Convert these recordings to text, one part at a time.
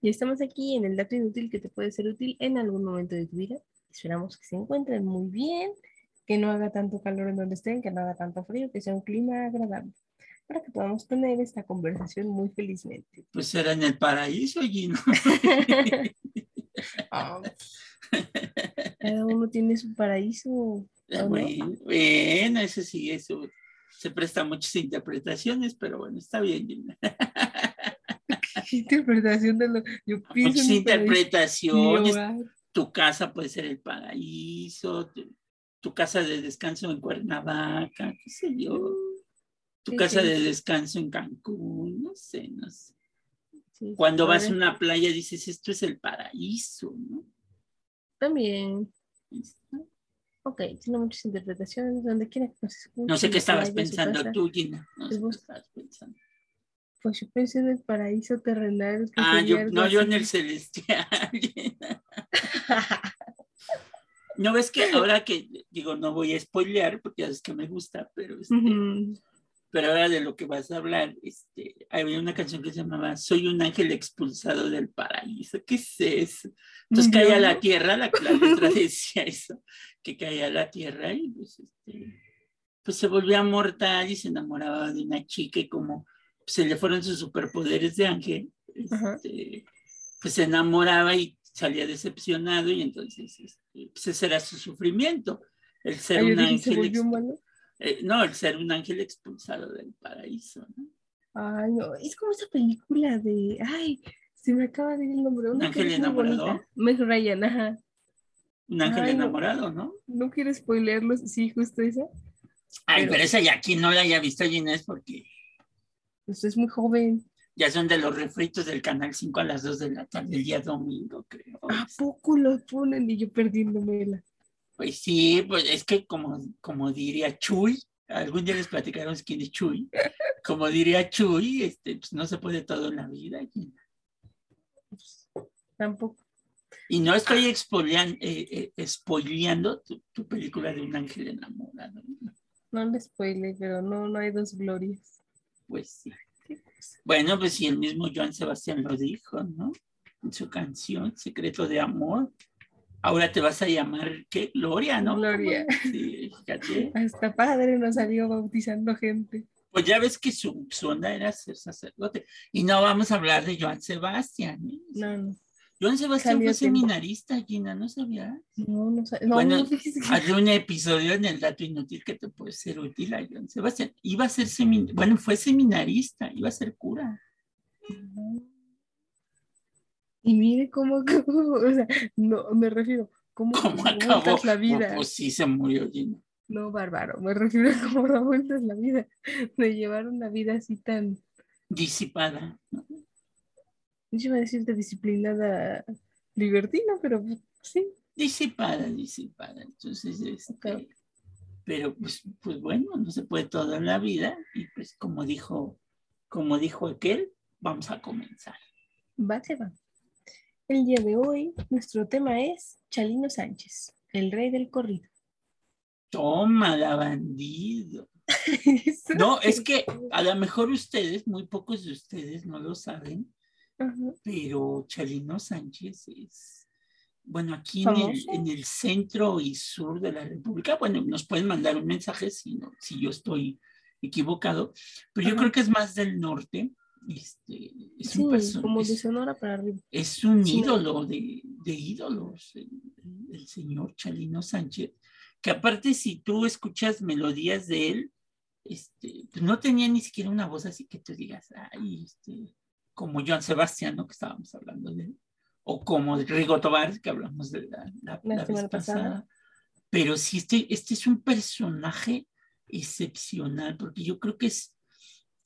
Y estamos aquí en el dato inútil que te puede ser útil en algún momento de tu vida. Esperamos que se encuentren muy bien, que no haga tanto calor en donde estén, que no haga tanto frío, que sea un clima agradable, para que podamos tener esta conversación muy felizmente. Pues será en el paraíso, Gino. Ah, Cada uno tiene su paraíso. Bueno, bueno, eso sí, eso se presta a muchas interpretaciones, pero bueno, está bien, Gina. ¿Qué interpretación de lo yo pienso hogar. Tu casa puede ser el paraíso, tu, tu casa de descanso en Cuernavaca, qué sé yo. Tu casa de descanso en Cancún, no sé, no sé. Sí, Cuando vas a una playa dices, esto es el paraíso, ¿no? También. Ok, tiene muchas interpretaciones, donde quiera que nos escuchen. No sé qué estabas pensando tú, Gina. No sé qué estabas pensando. Pues yo pensé en el paraíso terrenal. que Ah, yo, no, yo en el celestial. No ves que ahora que digo, no voy a spoilear porque ya es que me gusta, pero, este, pero ahora de lo que vas a hablar, este, había una canción que se llamaba Soy un ángel expulsado del paraíso. ¿Qué es eso? Entonces cae a la tierra, la, la letra decía eso, que caía a la tierra y pues, este, pues se volvía mortal y se enamoraba de una chica y como se le fueron sus superpoderes de ángel, este, pues se enamoraba y salía decepcionado y entonces este, pues ese era su sufrimiento, el ser Ah, un dije, ¿se ángel, eh, no, el ser un ángel expulsado del paraíso, ¿no? Ay, no, es como esa película de, ay, se me acaba de ir el nombre. Una ángel enamorado? Meg Ryan, ajá. Un ángel Ay, no. enamorado, ¿no? No quiero spoilearlos, sí, justo esa. Ay, Pero- pero esa ya quien no la haya visto, Ginés, porque Pues es muy joven. ya son de los refritos del Canal 5 a las 2 de la tarde, el día domingo, creo. ¿A poco lo ponen y yo perdiéndomela? Pues sí, pues es que como, como diría Chuy, algún día les platicaremos quién es Chuy, como diría Chuy, este, pues no se puede todo en la vida. Gina. Tampoco. Y no estoy expolian- eh, eh, spoileando tu, tu película de un ángel enamorado. ¿no? No le spoile, pero no, no hay dos glorias. Pues sí. Bueno, pues sí, el mismo Joan Sebastián lo dijo, ¿no? En su canción, Secreto de Amor. Ahora te vas a llamar, ¿qué? Gloria, ¿no? Gloria. Sí, fíjate. Hasta padre nos salió bautizando gente. Pues ya ves que su, su onda era ser sacerdote. Y no vamos a hablar de Joan Sebastián. ¿eh? No, no. Joan Sebastián fue seminarista, Gina, ¿no sabías? No, no, sa- no, Bueno, no, Hazle un episodio en el dato inútil que te puede ser útil a Joan Sebastián. Iba a ser semin... bueno, fue seminarista, iba a ser cura. Y mire cómo, cómo, o sea, no, me refiero, cómo, ¿Cómo acabó? la vida. Pues sí, se murió Gina. No, bárbaro, me refiero a cómo da vueltas la vida. De llevar una vida así tan, Disipada. ¿no? No iba a decirte disciplinada, libertina, pero pues, sí. Disipada, disipada. Entonces, este, pero pues, pues bueno, no se puede todo en la vida. Y pues como dijo, como dijo aquel, vamos a comenzar. Va que va. El día de hoy, nuestro tema es Chalino Sánchez, el rey del corrido. Toma, la bandido. No, es que a lo mejor ustedes, muy pocos de ustedes no lo saben, Pero Chalino Sánchez es, bueno, aquí en el, Famoso. en el centro y sur de la República, bueno, nos pueden mandar un mensaje si, no, si yo estoy equivocado, pero yo Ajá. creo que es más del norte. Este, es, Sí, un perso- como de es- Sonora para arriba. es un Sí, no. ídolo de, de ídolos, el, el señor Chalino Sánchez, que aparte si tú escuchas melodías de él, este, pues no tenía ni siquiera una voz así que tú digas, ay, este, como Joan Sebastián, ¿no? que estábamos hablando de él, o como Rigo Tobar, que hablamos de la, la- La la semana vez pasada. pasada. Pero sí, este, este es un personaje excepcional, porque yo creo que es,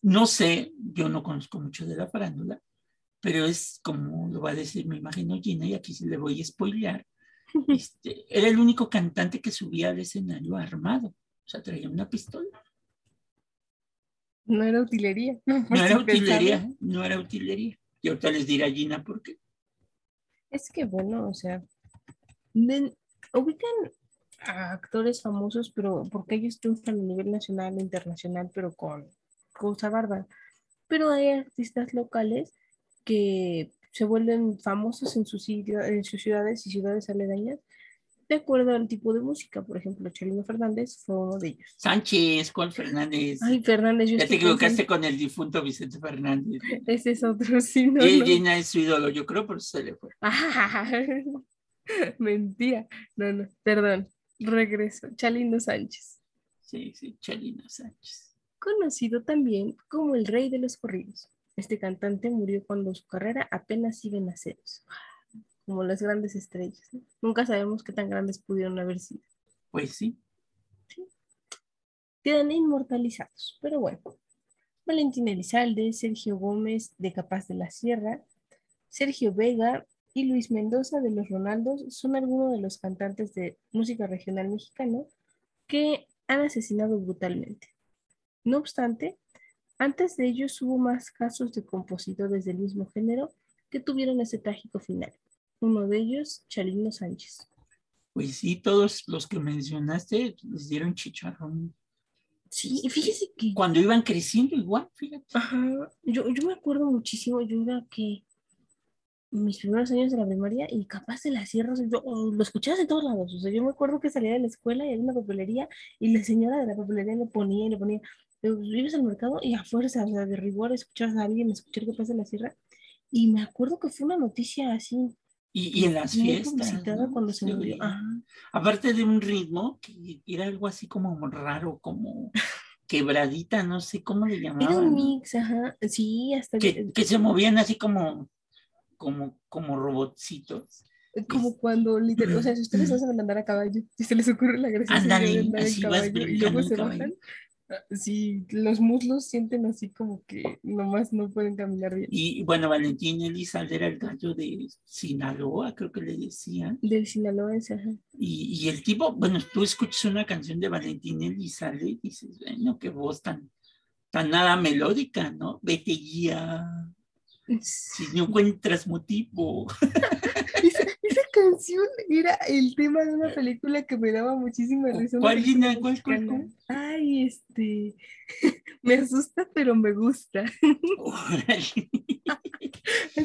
no sé, yo no conozco mucho de la farándula, pero es como lo va a decir, me imagino Gina, y aquí se le voy a spoilear. Este, era el único cantante que subía al escenario armado, o sea, traía una pistola. No era utilería. No por era utilería, no era utilería. Y ahorita les dirá Gina por qué. Es que bueno, o sea, ubican a actores famosos, pero porque ellos triunfan a nivel nacional e internacional, pero con cosa bárbara. Pero hay artistas locales que se vuelven famosos en sus, en sus ciudades y ciudades aledañas de acuerdo al tipo de música. Por ejemplo, Chelino Fernández fue uno de ellos. Sánchez, ¿cuál Fernández? Ay, Fernández. Yo ya te equivocaste con el difunto Vicente Fernández. Ese es otro, sí, no. Y Gina es su ídolo, yo creo, por eso se le fue. mentira. No, no, perdón. Regreso. Chalino Sánchez. Sí, sí, Chalino Sánchez. Conocido también como el rey de los corridos. Este cantante murió cuando su carrera apenas iba en aceros como las grandes estrellas. Nunca sabemos qué tan grandes pudieron haber sido. Pues sí. sí. Quedan inmortalizados, pero bueno. Valentín Elizalde, Sergio Gómez de Capaz de la Sierra, Sergio Vega y Luis Mendoza de Los Ronaldos son algunos de los cantantes de música regional mexicano que han asesinado brutalmente. No obstante, antes de ellos hubo más casos de compositores del mismo género que tuvieron ese trágico final. Uno de ellos, Chalino Sánchez. Pues sí, todos los que mencionaste les dieron chicharrón. Sí, y fíjese que... Cuando iban creciendo igual, fíjate. Ajá, yo, yo me acuerdo muchísimo, yo iba que mis primeros años de la primaria y capaz de las sierras, yo lo escuchabas en todos lados, o sea, yo me acuerdo que salía de la escuela y había una papelería y la señora de la papelería le ponía y le ponía, vives al mercado y a fuerza, o sea, de rigor escuchabas a alguien escuchar capaz de la sierra y me acuerdo que fue una noticia así y, en las fiestas. cuando se murió. Aparte de un ritmo que era algo así como raro, como quebradita, no sé cómo le llamaban. Era un mix, ajá. Sí, hasta que, que se movían así como, como, como robotcitos. Como cuando literal, o sea, si ustedes hacen andar a caballo y se les ocurre la gracia de andar en caballo y luego se bajan, Sí, los muslos sienten así como que nomás no pueden caminar bien. Y bueno, Valentín Elizalde era el gallo de Sinaloa, creo que le decían. Del Sinaloa, ese, Y, y, el tipo, bueno, tú escuchas una canción de Valentín Elizalde y dices, bueno, qué voz tan, tan nada melódica, ¿no? Vete ya. Si no encuentras motivo. canción era el tema de una película que me daba muchísima risa. ¿Cuál, Gina? ¿Cuál, cuál, Ay, este. me asusta, pero me gusta. Así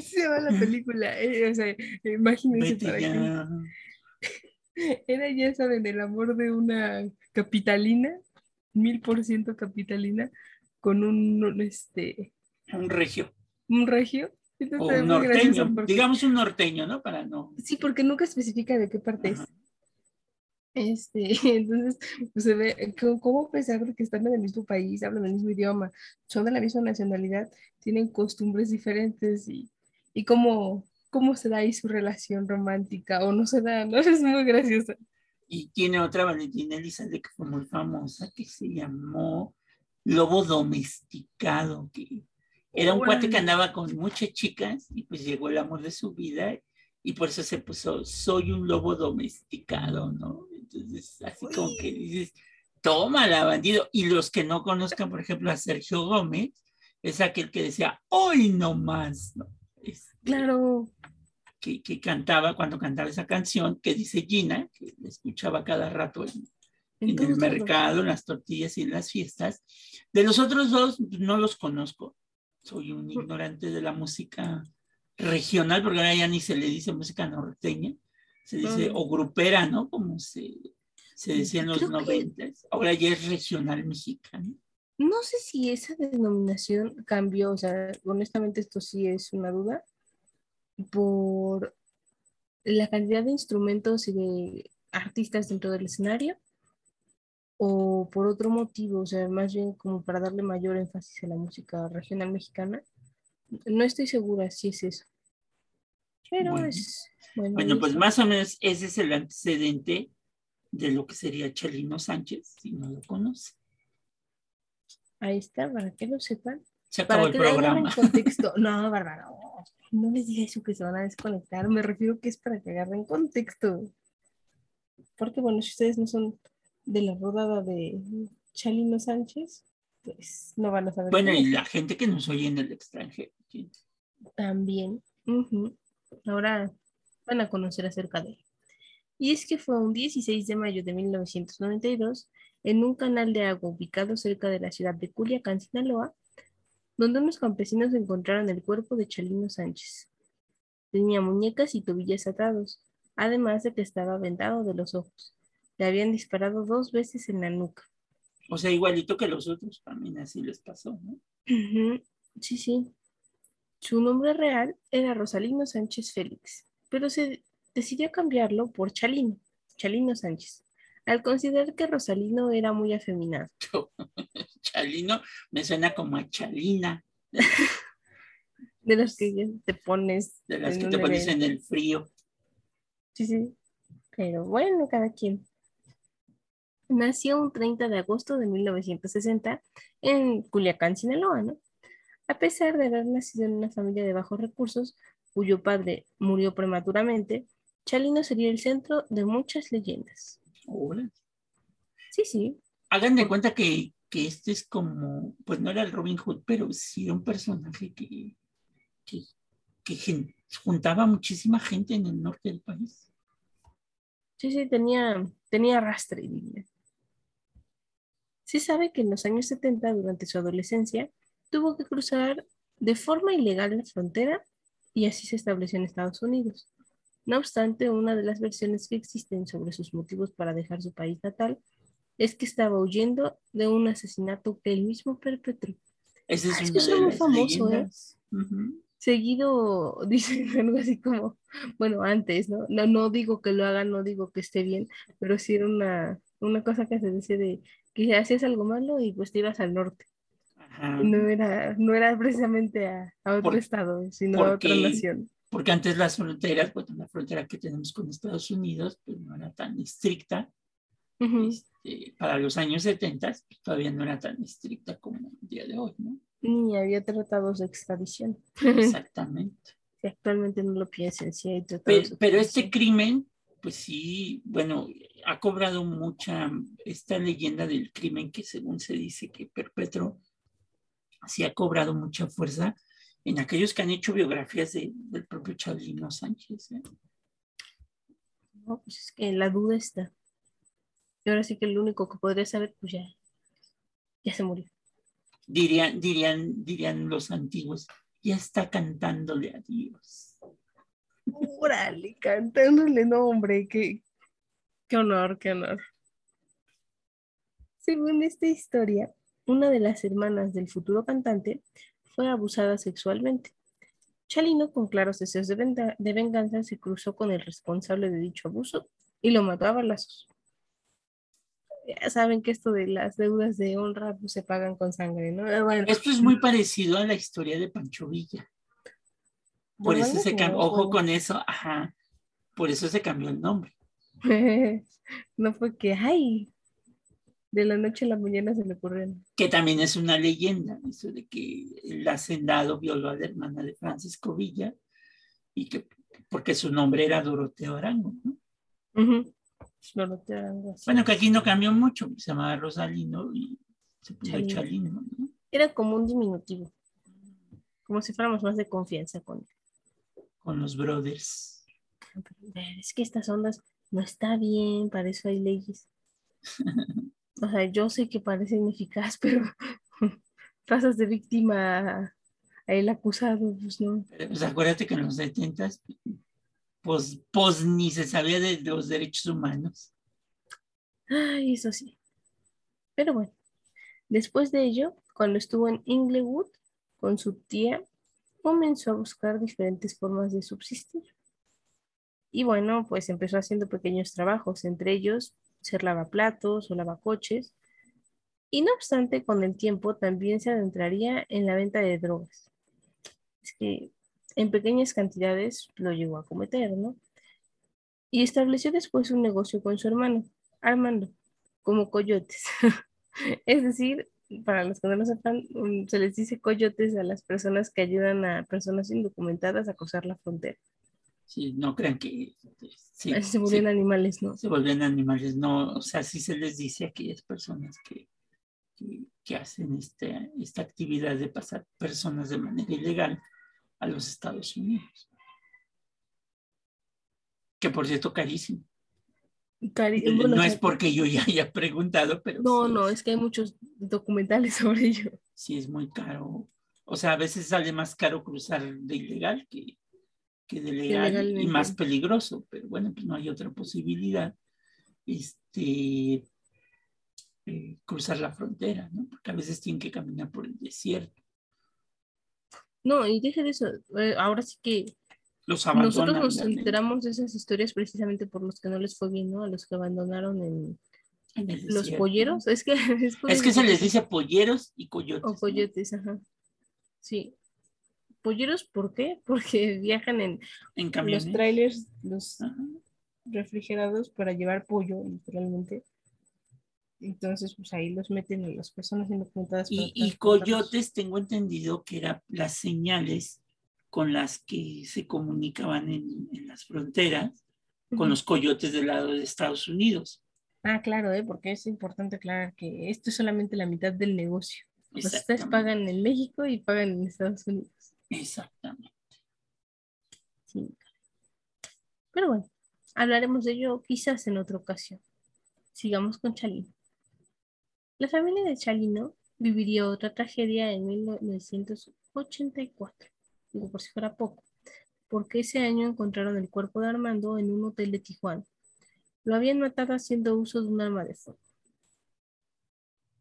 se llama la película. Eh, o sea, imagínense para Era, ya saben, el amor de una capitalina, mil por ciento capitalina, con un, este. Un regio. Un regio o un norteño, digamos un norteño, ¿no? Para no. Sí, porque nunca especifica de qué parte es. Este, entonces, pues se ve cómo a pesar de que están en el mismo país, hablan el mismo idioma, son de la misma nacionalidad, tienen costumbres diferentes y, y cómo, cómo se da ahí su relación romántica o no se da, ¿no? Es muy graciosa. Y tiene otra Valentina Elizalde que fue muy famosa, que se llamó Lobo Domesticado, que era un cuate que andaba con muchas chicas y pues llegó el amor de su vida y por eso se puso, soy un lobo domesticado, ¿no? Entonces, así como que dices, tómala, bandido. Y los que no conozcan, por ejemplo, a Sergio Gómez, es aquel que decía, hoy no más, ¿no? claro. Que, que, cantaba cuando cantaba esa canción que dice Gina, que la escuchaba cada rato en, en el mercado, en las tortillas y en las fiestas. De los otros dos no los conozco soy un ignorante de la música regional, porque ahora ya ni se le dice música norteña, se dice o grupera, ¿no? Como se, se decía en los noventas. Ahora ya es regional mexicano. No sé si esa denominación cambió, o sea, honestamente esto sí es una duda, por la cantidad de instrumentos y de artistas dentro del escenario o por otro motivo, o sea, más bien como para darle mayor énfasis a la música regional mexicana. No estoy segura si es eso. Pero es... Bueno, pues más o menos ese es el antecedente de lo que sería Chalino Sánchez, si no lo conoce. Ahí está, para que lo sepan. Se acabó para el programa. contexto. No, Bárbara, no, no les diga eso que se van a desconectar. Me refiero que es para que agarren contexto. Porque, bueno, si ustedes no son de la rodada de Chalino Sánchez, pues no van a saber. Bueno, y la gente que nos oye en el extranjero. También. Ahora van a conocer acerca de él. Y es que fue un 16 de mayo de 1992, en un canal de agua ubicado cerca de la ciudad de Culiacán, Sinaloa, donde unos campesinos encontraron el cuerpo de Chalino Sánchez. Tenía muñecas y tobillas atados, además de que estaba vendado de los ojos. Le habían disparado dos veces en la nuca. O sea, igualito que los otros, también así les pasó, ¿no? Sí, sí. Su nombre real era Rosalino Sánchez Félix, pero se decidió cambiarlo por Chalino, Chalino Sánchez, al considerar que Rosalino era muy afeminado. Chalino me suena como a Chalina. De las que te pones. De las que te pones en el frío. Sí, sí. Pero bueno, cada quien. Nació un 30 de agosto de 1960 en Culiacán, Sinaloa, ¿no? A pesar de haber nacido en una familia de bajos recursos, cuyo padre murió prematuramente, Chalino sería el centro de muchas leyendas. Sí, sí. Hagan de cuenta que, este es como, pues no era el Robin Hood, pero sí era un personaje que, que, juntaba muchísima gente en el norte del país. Sí, sí, tenía, tenía rastre. Sí sabe que en los años 70, durante su adolescencia, tuvo que cruzar de forma ilegal la frontera y así se estableció en Estados Unidos. No obstante, una de las versiones que existen sobre sus motivos para dejar su país natal es que estaba huyendo de un asesinato que él mismo perpetró. Ese es, ah, es muy famoso, ¿eh? Seguido dicen algo así como, bueno, antes, ¿no? ¿no? No digo que lo hagan, no digo que esté bien, pero sí era una, una cosa que se decía de que hacías algo malo y pues te ibas al norte. No era, no era precisamente a, otro estado, sino a otra nación porque antes las fronteras, pues la frontera que tenemos con Estados Unidos, pues no era tan estricta. Este, para los años 70 pues, todavía no era tan estricta como el día de hoy, ¿no? Ni había tratados de extradición. Exactamente. si actualmente no lo piensen, sí hay tratados. Pero, pero este crimen, pues sí, bueno, ha cobrado mucha, esta leyenda del crimen que según se dice que perpetró, sí ha cobrado mucha fuerza en aquellos que han hecho biografías de, del propio Chalino Sánchez. ¿eh? No, pues es que la duda está. Y ahora sí que el único que podría saber, pues ya, ya se murió. Dirían, dirían, dirían los antiguos, ya está cantándole a Dios. Órale, cantándole, no, hombre, qué, qué honor, qué honor. Según esta historia, una de las hermanas del futuro cantante fue abusada sexualmente. Chalino, con claros deseos de, venganza, se cruzó con el responsable de dicho abuso y lo mató a balazos. Ya saben que esto de las deudas de honra pues, se pagan con sangre, ¿no? Esto es muy parecido a la historia de Pancho Villa. Por eso se cambió, ojo con eso, ajá, por eso se cambió el nombre. no fue que, ay, de la noche a la mañana se le ocurrieron. Que también es una leyenda, eso de que el hacendado violó a la hermana de Francisco Villa y que porque su nombre era Doroteo Arango, ¿no? Doroteo Arango. Bueno, que aquí no cambió mucho, se llamaba Rosalino y se puso Chalino. ¿no? Era como un diminutivo, como si fuéramos más de confianza con Con los brothers. Es que estas ondas no está bien, para eso hay leyes. o sea, yo sé que parece ineficaz, pero pasas de víctima a el acusado, pues no. Pues acuérdate que en los 70 pues, pues ni se sabía de los derechos humanos. Ay, eso sí. Pero bueno, después de ello, cuando estuvo en Inglewood con su tía, comenzó a buscar diferentes formas de subsistir. Y bueno, pues empezó haciendo pequeños trabajos, entre ellos ser lavaplatos o lavacoches, y no obstante, con el tiempo también se adentraría en la venta de drogas. Es que en pequeñas cantidades lo llegó a cometer, ¿no? Y estableció después un negocio con su hermano, Armando, como coyotes. es decir, para los que no lo sepan, se les dice coyotes a las personas que ayudan a personas indocumentadas a cruzar la frontera. Sí, no crean que... se vuelven animales, ¿no? Se vuelven animales, no, o sea, sí se les dice a aquellas personas que, que, hacen este, esta actividad de pasar personas de manera ilegal a los Estados Unidos. Que por cierto, carísimo. No es porque yo ya haya preguntado, pero... No, no, es que hay muchos documentales sobre ello. Sí, es muy caro. O sea, a veces sale más caro cruzar de ilegal que, que de legal y más peligroso, pero bueno, pues no hay otra posibilidad. Este, eh, cruzar la frontera, ¿no? Porque a veces tienen que caminar por el desierto. No, y deje de eso, eh, ahora sí que los nosotros nos enteramos de esas historias precisamente por los que no les fue bien, ¿no? A los que abandonaron en, los polleros. Es que, es, que se les dice polleros y coyotes. O coyotes, ajá. Sí. Polleros, ¿por qué? Porque viajan en, en los trailers, los refrigerados para llevar pollo, literalmente. Entonces, pues ahí los meten a las personas indocumentadas. Y, y coyotes, tengo entendido que eran las señales con las que se comunicaban en, las fronteras, con los coyotes del lado de Estados Unidos. Ah, claro, ¿eh? porque es importante aclarar que esto es solamente la mitad del negocio. ustedes pagan en México y pagan en Estados Unidos. Exactamente. Sí. Pero bueno, hablaremos de ello quizás en otra ocasión. Sigamos con Chalino. La familia de Chalino viviría otra tragedia en 1984, digo por si fuera poco, porque ese año encontraron el cuerpo de Armando en un hotel de Tijuana. Lo habían matado haciendo uso de un arma de fuego.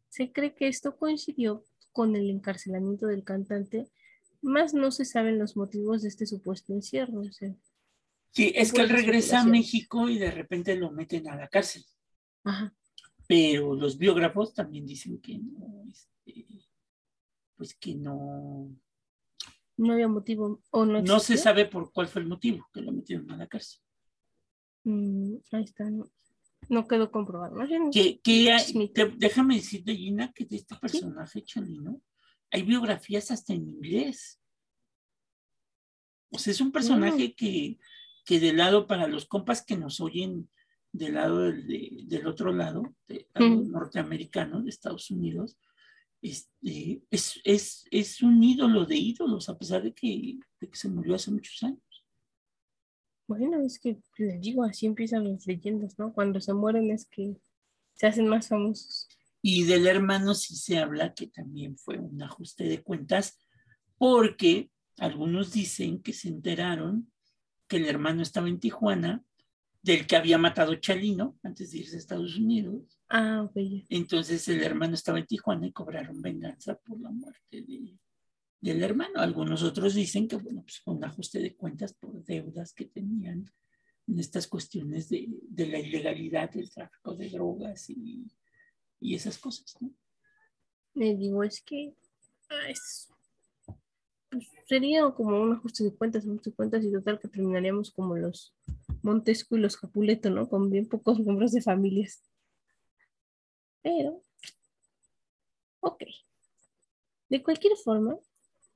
Se cree que esto coincidió con el encarcelamiento del cantante, más no se saben los motivos de este supuesto encierro. sí, es que él regresa a México y de repente lo meten a la cárcel. Ajá pero los biógrafos también dicen que no, este, pues que no. No había motivo o no. No se sabe por cuál fue el motivo que lo metieron a la cárcel. Mm, ahí está, no, quedó comprobado. Que, déjame decirte, Gina, que de este personaje Chalino hay biografías hasta en inglés. O sea, es un personaje que, que de lado para los compas que nos oyen del lado del, otro lado, norteamericano, de Estados Unidos, este, es, es, es, un ídolo de ídolos, a pesar de que, de que se murió hace muchos años. Bueno, es que les digo, así empiezan las leyendas, ¿no? Cuando se mueren es que se hacen más famosos. Y del hermano sí se habla que también fue un ajuste de cuentas, porque algunos dicen que se enteraron que el hermano estaba en Tijuana del que había matado Chalino antes de irse a Estados Unidos. Ah, ok. Entonces el hermano estaba en Tijuana y cobraron venganza por la muerte del hermano. Algunos otros dicen que, bueno, pues fue un ajuste de cuentas por deudas que tenían en estas cuestiones de, la ilegalidad del tráfico de drogas y, esas cosas, ¿no? Me digo, es que ah, es, pues, sería como un ajuste de cuentas, un ajuste de cuentas y total que terminaríamos como los Montesco y los Capuleto, ¿no? Con bien pocos miembros de familias. Pero, ok. De cualquier forma,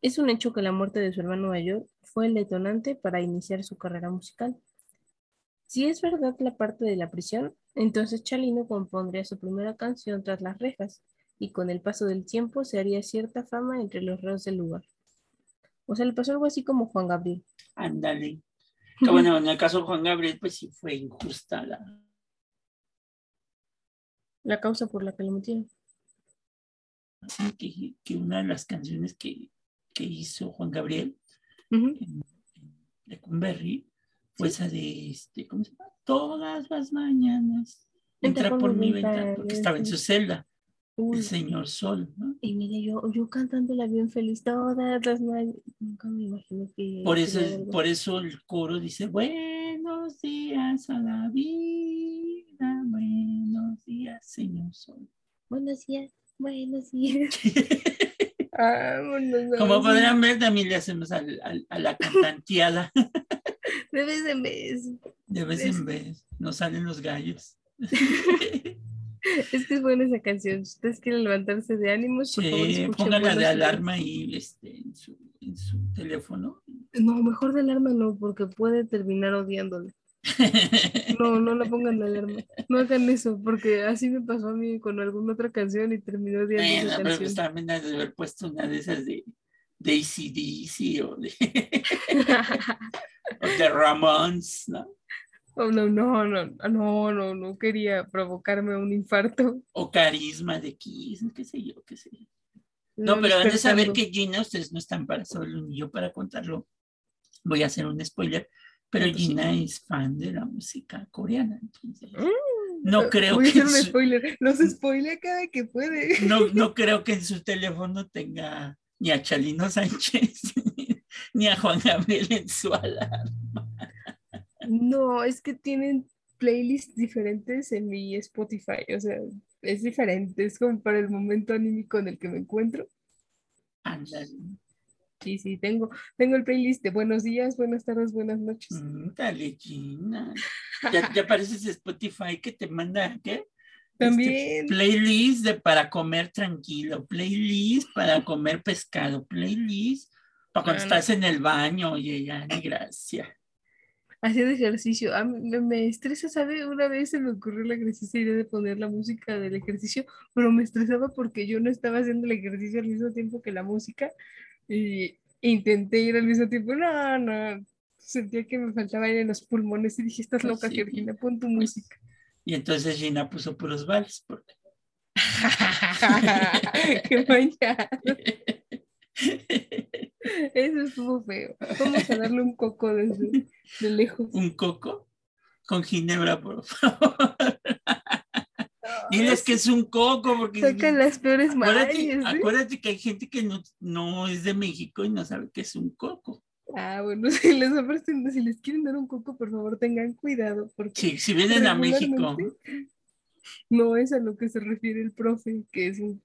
es un hecho que la muerte de su hermano mayor fue el detonante para iniciar su carrera musical. Si es verdad la parte de la prisión, entonces Chalino compondría su primera canción tras las rejas y con el paso del tiempo se haría cierta fama entre los reos del lugar. O sea, le pasó algo así como Juan Gabriel. Ándale bueno, en el caso de Juan Gabriel, pues sí fue injusta la... La causa por la que lo metieron. Sí, que, una de las canciones que, hizo Juan Gabriel de Cumberry fue esa de, este, ¿cómo se llama? Todas las mañanas entra, por, mi ventana, porque estaba en su celda. El señor Sol, ¿no? Y mire, yo, yo cantándola bien feliz todas las noches, nunca me imaginé que... Por eso, por eso el coro dice, buenos días a la vida, buenos días, señor Sol. Buenos días, buenos días. Como podrán ver, también le hacemos a la cantanteada. De vez en vez. De vez en vez. Nos salen los gallos. Es que es buena esa canción. Si ustedes quieren levantarse de ánimos, por sí, pónganla de alarma ahí este, en, su, en su teléfono. No, mejor de alarma no, porque puede terminar odiándole. No, no la pongan de alarma. No hagan eso, porque así me pasó a mí con alguna otra canción y terminó odiando bueno, esa pero. Pues también has de haber puesto una de esas de, de ACDC o de, o de Ramones, ¿no? Oh, no, no, no, no, no, no quería provocarme un infarto. O carisma de Kiss, qué sé yo, qué sé No, pero han de saber que Gina, ustedes no están para solo ni yo para contarlo. voy a hacer un spoiler, pero Entonces, Gina es fan de la música coreana, entonces Mm, no creo que su- spoiler. Los spoilea cada que puede. no, no creo que en su teléfono tenga ni a Chalino Sánchez ni a Juan Gabriel en su alarma. No, es que tienen playlists diferentes en mi Spotify. O sea, es diferente. Es como para el momento anímico en el que me encuentro. Ándale. Sí, sí, tengo, tengo el playlist de buenos días, buenas tardes, buenas noches. Mm, Dale, Gina. Ya, ya pareces Spotify que te manda, ¿qué? También. Este, playlist de para comer tranquilo, playlist para comer pescado, playlist para cuando Ah, estás en el baño, oye, ya, ni gracia. Haciendo ejercicio. A mí me, me estresa, ¿sabe? Una vez se me ocurrió la graciosa idea de poner la música del ejercicio, pero me estresaba porque yo no estaba haciendo el ejercicio al mismo tiempo que la música y intenté ir al mismo tiempo. No, no. Sentía que me faltaba aire en los pulmones y dije, estás Pues loca, sí. Georgina, pon tu música. Y entonces Gina puso puros vals. porque- Qué mañana. Eso estuvo feo. Vamos a darle un coco desde de lejos. Un coco con ginebra, por favor. Diles que es un coco, porque Sacan las peores acuérdate. ¿eh? acuérdate que hay gente que no, no es de México y no sabe qué es un coco. Ah, bueno, si les ofrecen, si les quieren dar un coco, por favor tengan cuidado, porque Sí, si vienen a México, no es a lo que se refiere el profe, que es un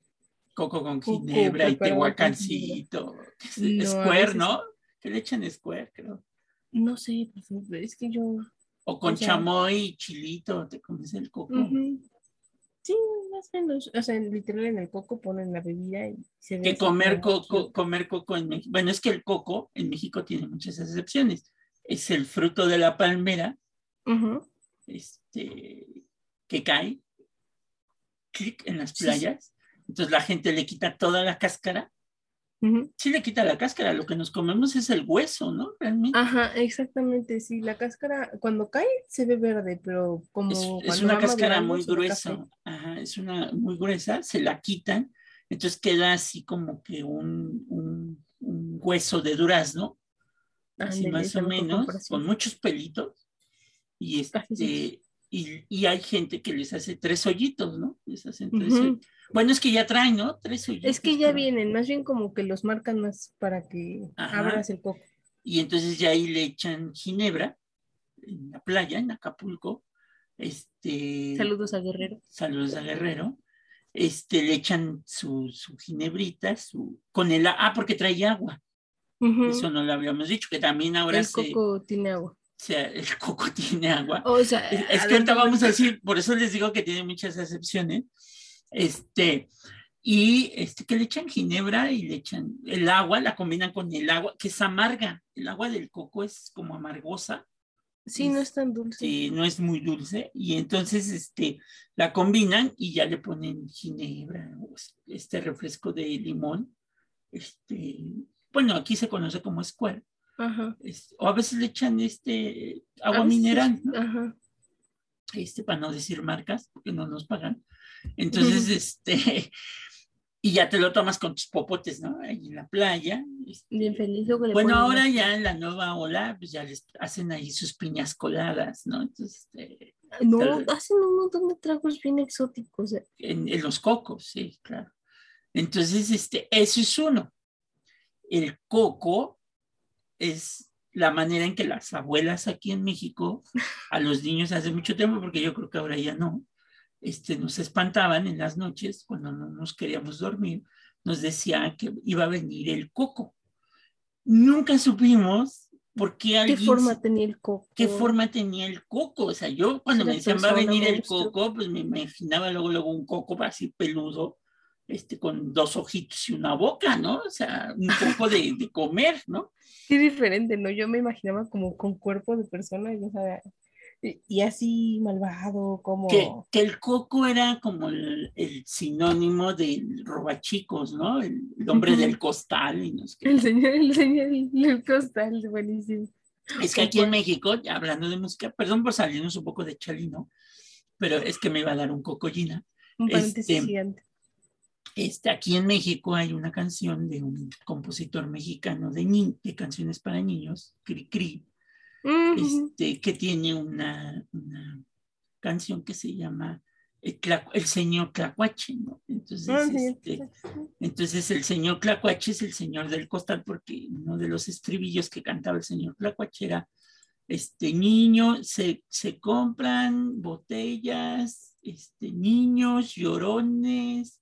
coco con Coco ginebra y tehuacancito. No, Square, ¿no? Que le echan Square, creo. no sé, favor, es que yo O con O sea- chamoy y chilito, te comes el coco. ujú. Sí, más o menos, o sea, literal en el coco ponen la bebida y se ve Que comer coco, comer coco en México. Bueno, es que el coco en México tiene muchas excepciones. Es el fruto de la palmera, este, que cae en las Sí, sí. playas. Entonces la gente le quita toda la cáscara. Sí le quita la cáscara, lo que nos comemos es el hueso, ¿no? Realmente. Ajá, exactamente, sí, la cáscara cuando cae se ve verde, pero como es, una cáscara muy gruesa, ajá, es una muy gruesa, se la quitan, entonces queda así como que un, un- un hueso de durazno, así más o menos, con muchos pelitos, y este, y, y hay gente que les hace tres hoyitos, ¿no? Les hacen tres Ujú. hoy- Bueno, es que ya traen, ¿no? Tres. Es que ya vienen, más bien como que los marcan más para que Ajá. abras el coco. Y entonces ya ahí le echan ginebra en la playa, en Acapulco. Este, Saludos a Guerrero. saludos a Guerrero. Este, le echan su, su ginebrita, su, con el, ah, porque trae agua. Ujú. Eso no lo habíamos dicho, que también ahora El se, coco tiene agua. se- el coco tiene agua. O sea, Es, es que ahorita vamos a decir, por eso les digo que tiene muchas excepciones. Este, y este, que le echan ginebra y le echan el agua, la combinan con el agua, que es amarga. El agua del coco es como amargosa, Sí, no es tan dulce. este, no es muy dulce, y entonces este, la combinan y ya le ponen ginebra, este refresco de limón. Este, bueno, aquí se conoce como square. Ajá. este, o a veces le echan este agua veces- mineral, ¿no? Ajá. este, para no decir marcas, porque no nos pagan. Entonces, este, y ya te lo tomas con tus popotes, ¿no? Ahí en la playa. este. Bien feliz. Luego le Bueno, ahora más- ya en la nueva ola, pues ya les hacen ahí sus piñas coladas, ¿no? Entonces, este, No, tal- hacen un montón de tragos bien exóticos. eh. en, en los cocos, sí, claro. Entonces, este, eso es uno. El coco es la manera en que las abuelas aquí en México a los niños hace mucho tiempo, porque yo creo que ahora ya no, este, nos espantaban en las noches cuando no nos queríamos dormir, nos decían que iba a venir el coco. Nunca supimos por qué ¿Qué alguien forma tenía el coco? qué forma tenía el coco. O sea, yo cuando me decían va a venir el coco, pues me imaginaba luego, luego un coco así peludo, este, con dos ojitos y una boca, ¿no? O sea, un poco de, de comer, ¿no? Sí, diferente, ¿no? Yo me imaginaba como con cuerpo de persona, y, o sea, y, y así malvado, como... Que, que el coco era como el, el sinónimo del robachicos, ¿no? El, el hombre del costal y no sé qué. El señor, el señor, el costal, buenísimo. Es que aquí en. México, hablando de música, perdón por salirnos un poco de Chalino, pero es que me iba a dar un cocollina. Un paréntesis Este. Este, aquí en México hay una canción de un compositor mexicano de, de canciones para niños, Cri Cri, este, que tiene una, una, canción que se llama El, el Señor Clacuache, ¿no? Entonces, ah, este, entonces el Señor Clacuache es el Señor del Costal, porque uno de los estribillos que cantaba el Señor Clacuache era este niño, se, se compran botellas, este, niños llorones,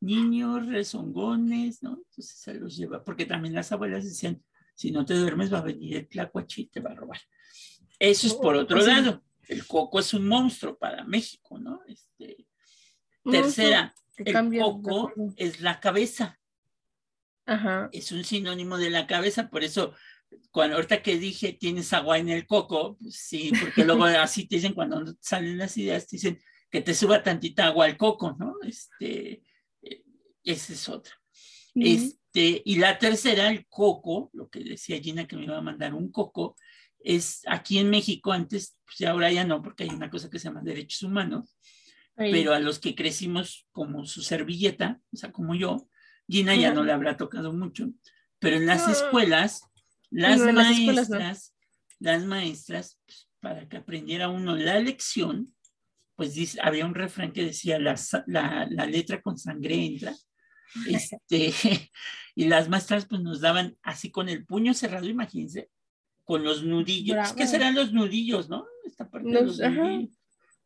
niños rezongones, ¿no? Entonces se los lleva, porque también las abuelas decían, si no te duermes va a venir el tlacuache y te va a robar. Eso es por otro lado. El coco es un monstruo para México, ¿no? Este, tercera, el coco es la cabeza. Ajá. Es un sinónimo de la cabeza, por eso cuando ahorita que dije tienes agua en el coco, pues sí, porque luego así te dicen cuando salen las ideas, te dicen que te suba tantita agua al coco, ¿no? Este, eh, esa es otra. Este, y la tercera, el coco, lo que decía Gina que me iba a mandar un coco, es aquí en México antes, pues ahora ya no, porque hay una cosa que se llama derechos humanos, pero a los que crecimos como su servilleta, o sea, como yo, Gina ya no le habrá tocado mucho, pero en las escuelas las maestras, las, maestras, pues, para que aprendiera uno la lección, pues dice, había un refrán que decía, la, la, letra con sangre entra. Este, y las maestras pues nos daban así con el puño cerrado, imagínense, con los nudillos. ¿Qué serán los nudillos, no? Esta parte los, de los nudillos.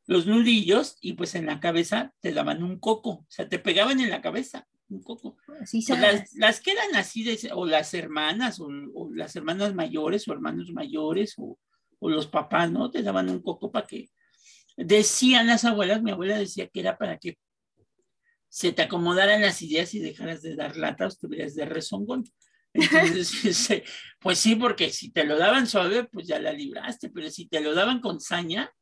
Los nudillos, y pues en la cabeza te daban un coco, o sea, te pegaban en la cabeza un coco. Pues las, las, que eran así, de, o las hermanas, o, las hermanas mayores, o hermanos mayores, o, o, los papás, ¿no? Te daban un coco para que, decían las abuelas, mi abuela decía que era para que se te acomodaran las ideas y dejaras de dar lata o estuvieras de rezongón. Entonces, pues sí, porque si te lo daban suave, pues ya la libraste, pero si te lo daban con saña.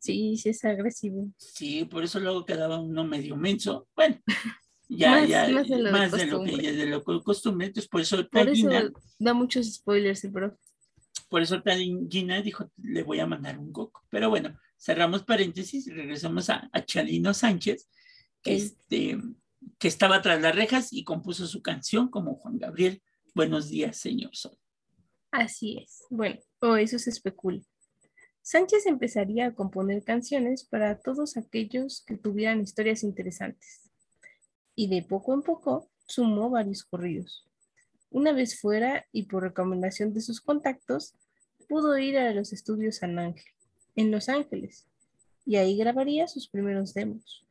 Sí, sí es agresivo. Sí, por eso luego quedaba uno medio menso. Bueno, ya, más, ya, más de lo, más de lo que de lo costumbre. Entonces, por eso, por eso da muchos spoilers, pero Por eso Gina dijo, le voy a mandar un coco. Pero bueno, cerramos paréntesis regresamos a, Chalino Sánchez, que, este, que estaba tras las rejas y compuso su canción como Juan Gabriel. Buenos días, señor Sol. Así es. Bueno, o eso se especula. Sánchez empezaría a componer canciones para todos aquellos que tuvieran historias interesantes y de poco en poco sumó varios corridos. Una vez fuera y por recomendación de sus contactos, pudo ir a los estudios San Ángel, en Los Ángeles, y ahí grabaría sus primeros demos.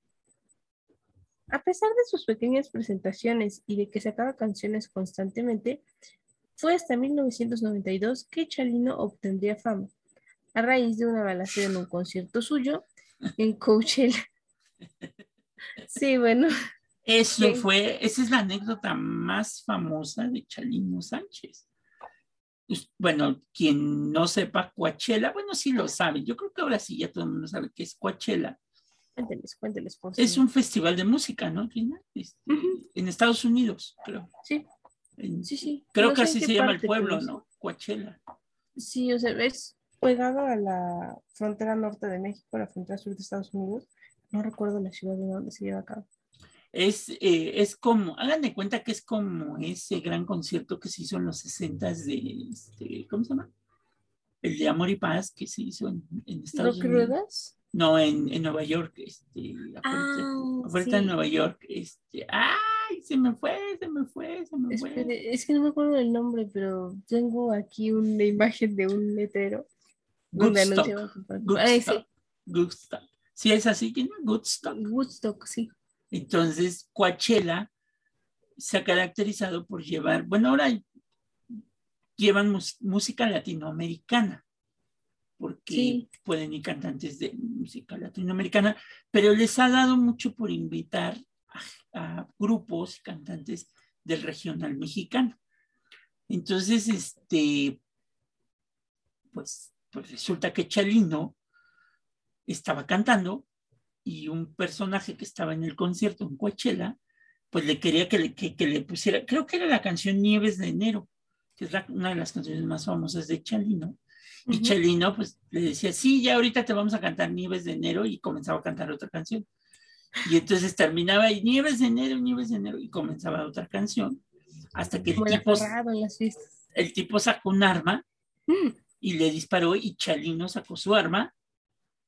A pesar de sus pequeñas presentaciones y de que sacaba canciones constantemente, fue hasta 1992 que Chalino obtendría fama, a raíz de una balacera en un concierto suyo en Coachella. Sí, bueno, eso fue, esa es la anécdota más famosa de Chalino Sánchez. Bueno, quien no sepa Coachella, bueno, sí lo sabe. Yo creo que ahora sí ya todo el mundo sabe qué es Coachella. Cuénteles, cuénteles. es un festival de música, ¿no, este, En Estados Unidos, creo. Sí. sí, sí. Creo que así se llama el pueblo, ¿no? Coachella. Sí, o sea, es pegado a la frontera norte de México, la frontera sur de Estados Unidos. No recuerdo la ciudad de donde se lleva a cabo es, eh, es como, hagan de cuenta que es como ese gran concierto que se hizo en los 60 de, este, ¿cómo se llama? El de Amor y Paz que se hizo en, en Estados Unidos. No, en, en, Nueva York, este, afuera, ah, en Nueva York, este, ¡ay! Se me fue, se me fue, se me fue. es que no me acuerdo del nombre, pero tengo aquí una imagen de un letrero. Goodstock. Goodstock. Goodstock. Sí, es así. Goodstock. Woodstock, sí. Entonces, Coachella se ha caracterizado por llevar, bueno, ahora llevan música latinoamericana, porque pueden ir cantantes de música latinoamericana, pero les ha dado mucho por invitar a, grupos y cantantes del regional mexicano. Entonces, este, pues, pues resulta que Chalino estaba cantando y un personaje que estaba en el concierto en Coachella, pues le quería que le, que, le pusiera, creo que era la canción Nieves de Enero, que es una de las canciones más famosas de Chalino. Y Chalino pues le decía, sí, ya ahorita te vamos a cantar Nieves de Enero y comenzaba a cantar otra canción. Y entonces terminaba y nieves de enero, nieves de enero, y comenzaba otra canción, hasta que el tipo, el tipo sacó un arma mm. y le disparó y Chalino sacó su arma.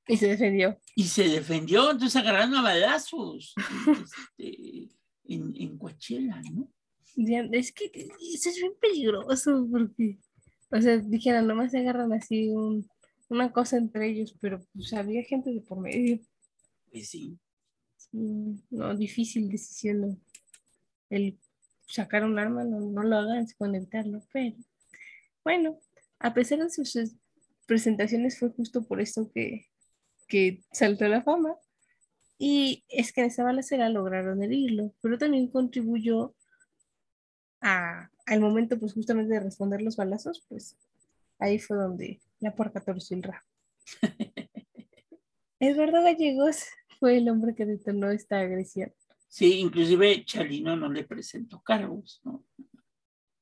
Y se defendió. Y se defendió, entonces agarraron a balazos este, en, en Coachella, ¿no? Es que eso es bien peligroso porque, o sea, dijeron, nomás se agarran así una cosa entre ellos, pero pues había gente de por medio. Pues sí. no, difícil decisión. El sacar un arma, no, no lo hagan, se pueden evitarlo, pero bueno, a pesar de sus presentaciones fue justo por esto que, que saltó la fama. Y es que en esa balacera lograron herirlo, pero también contribuyó al momento, pues justamente de responder los balazos, pues ahí fue donde la puerca torció el rabo. Eduardo Gallegos fue el hombre que detonó esta agresión. Sí, inclusive Chalino no le presentó cargos, ¿no?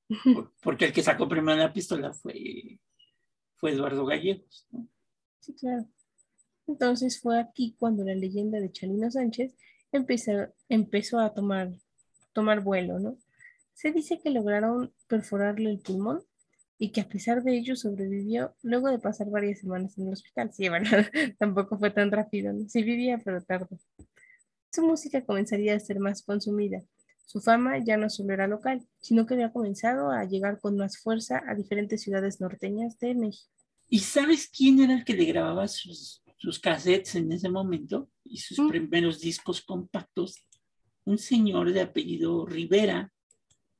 Porque el que sacó primero la pistola fue, fue Eduardo Gallegos, ¿no? Sí, claro. Entonces fue aquí cuando la leyenda de Chalino Sánchez empezó, empezó a tomar, tomar vuelo, ¿no? Se dice que lograron perforarle el pulmón y que a pesar de ello sobrevivió luego de pasar varias semanas en el hospital. Sí, bueno, tampoco fue tan rápido, sí vivía, pero tardó. Su música comenzaría a ser más consumida. Su fama ya no solo era local, sino que había comenzado a llegar con más fuerza a diferentes ciudades norteñas de México. ¿Y sabes quién era el que le grababa sus, sus cassettes en ese momento y sus mm. primeros discos compactos? Un señor de apellido Rivera,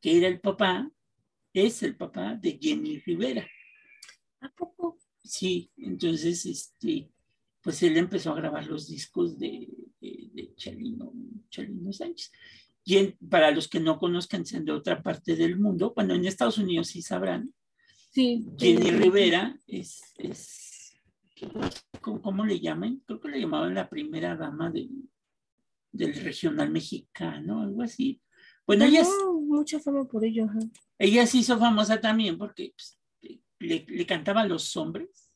que era el papá, es el papá de Jenny Rivera. ¿A poco? Sí, entonces, este, pues él empezó a grabar los discos de, de, Chalino, Chalino, Sánchez. Y para los que no conozcan, sean de otra parte del mundo, bueno, en Estados Unidos sí sabrán. Sí. Jenny Rivera es, es ¿cómo, le llaman? Creo que le llamaban la primera dama del regional mexicano, algo así. Bueno, ella mucha fama por ello. Ella se hizo famosa también porque pues, le, cantaba a los hombres.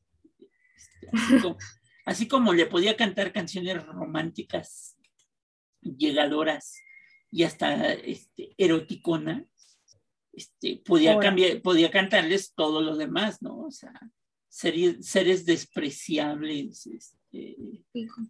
Este, así, como, le podía cantar canciones románticas, llegadoras y hasta este, eroticonas, este, podía, cambiar, podía cantarles todo lo demás, ¿no? O sea, seres, despreciables.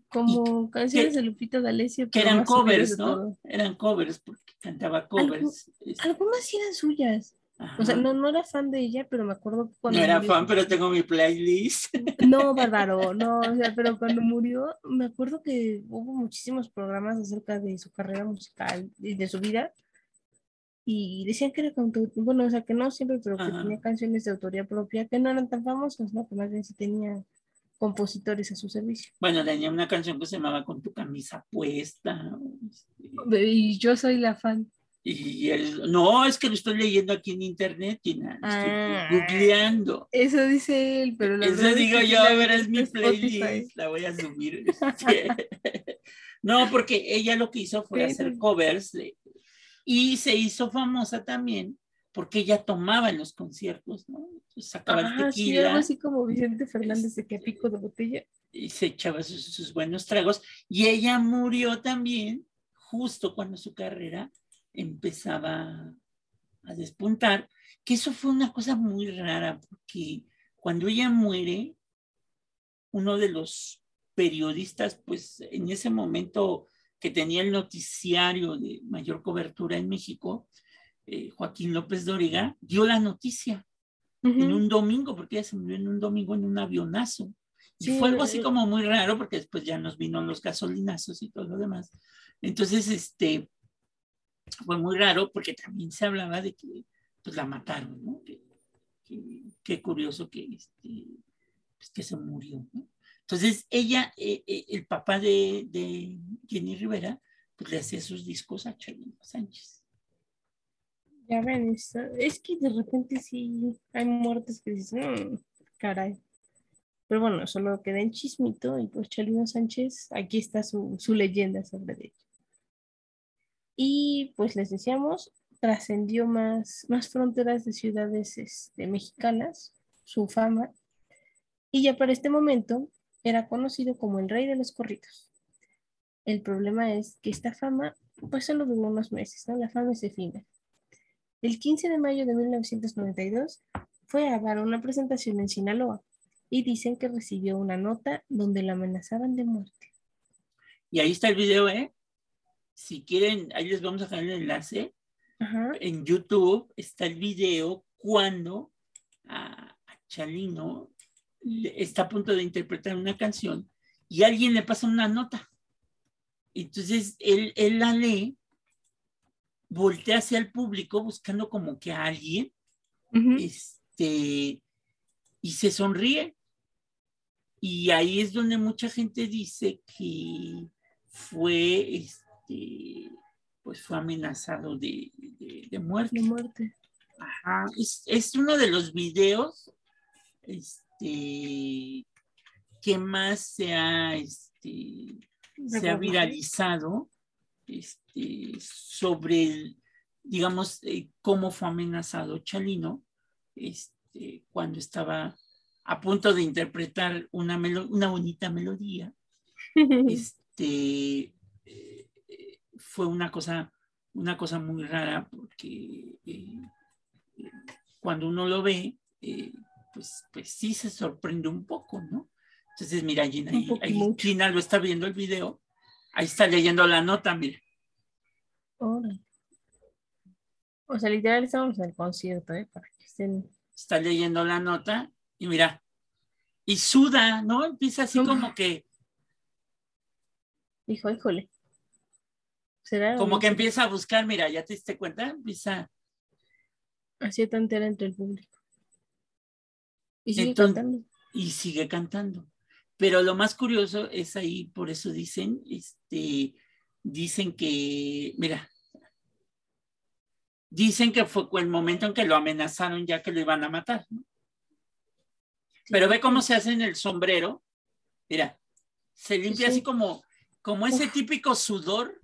Como canciones de Lupita D'Alessio. Que eran covers, ¿no? Eran covers porque cantaba covers. Este. algunas eran suyas. O sea, no, no era fan de ella, pero me acuerdo cuando. No era fan, pero tengo mi playlist. No, bárbaro, no, o sea, pero cuando murió, me acuerdo que hubo muchísimos programas acerca de su carrera musical y de su vida y decían que era bueno, o sea, que no siempre, pero que tenía canciones de autoría propia que no eran tan famosas, ¿no? Que más bien sí tenía compositores a su servicio. Bueno, tenía una canción que se llamaba Con tu camisa puesta. Este. Y yo soy la fan. Y él, no, es que lo estoy leyendo aquí en internet, estoy ah. googleando. Eso dice él, pero la Eso digo yo, a ver, es mi playlist, la voy a subir. no, porque ella lo que hizo fue hacer covers de, y se hizo famosa también porque ella tomaba en los conciertos, ¿no? Sacaba el tequila. Sí, algo así como Vicente Fernández de que pico de botella. Y se echaba sus, buenos tragos. Y ella murió también justo cuando su carrera empezaba a despuntar, que eso fue una cosa muy rara, porque cuando ella muere, uno de los periodistas, pues en ese momento que tenía el noticiario de mayor cobertura en México, eh, Joaquín López Dóriga, dio la noticia en un domingo, porque ella se murió en un domingo en un avionazo. Y fue algo así como muy raro, porque después ya nos vino los gasolinazos y todo lo demás. Entonces, este, fue muy raro porque también se hablaba de que pues la mataron, ¿no? Qué curioso que, este, pues, que se murió, ¿no? Entonces, ella, eh, eh, el papá de, Jenny Rivera, pues le hacía sus discos a Chalino Sánchez. Ya ven, es que de repente sí hay muertes que dicen, mm, caray. Pero bueno, solo queda en chismito y pues Chalino Sánchez, aquí está su, leyenda sobre ella. Y pues les decíamos, trascendió más, más fronteras de ciudades este, mexicanas, su fama. Y ya para este momento era conocido como el rey de los corridos. El problema es que esta fama, pues solo duró unos meses, ¿no? La fama es efímera. El 15 de mayo de 1992 fue a dar una presentación en Sinaloa y dicen que recibió una nota donde la amenazaban de muerte. Y ahí está el video, ¿eh? Si quieren, ahí les vamos a dejar el enlace. En YouTube está el video cuando a, Chalino está a punto de interpretar una canción y alguien le pasa una nota. Entonces él, él la lee, voltea hacia el público buscando como que a alguien, este, y se sonríe. Y ahí es donde mucha gente dice que fue, este, pues fue amenazado de, muerte. muerte. Ajá. Es, uno de los videos este, que más se ha, este, se ha viralizado este, sobre, digamos, eh, cómo fue amenazado Chalino este, cuando estaba a punto de interpretar una, una bonita melodía. este, eh, fue una cosa, una cosa muy rara porque eh, cuando uno lo ve, pues, pues sí se sorprende un poco, ¿no? Entonces, mira, Gina, ahí, Gina lo está viendo el video, ahí está leyendo la nota, mira. O sea, literal estamos en el concierto, ¿eh? Para que estén... Está leyendo la nota y mira, y suda, ¿no? Empieza así como que... Hijo, híjole. ¿Será como que empieza a buscar, mira, ¿ya te diste cuenta? Empieza... Así tantera entre el público. Y sigue cantando. Y sigue cantando. Pero lo más curioso es ahí, por eso dicen, este, dicen que, mira, dicen que fue el momento en que lo amenazaron ya que lo iban a matar, ¿no? Pero ve cómo se hace en el sombrero, mira, se limpia así como, como ese típico sudor,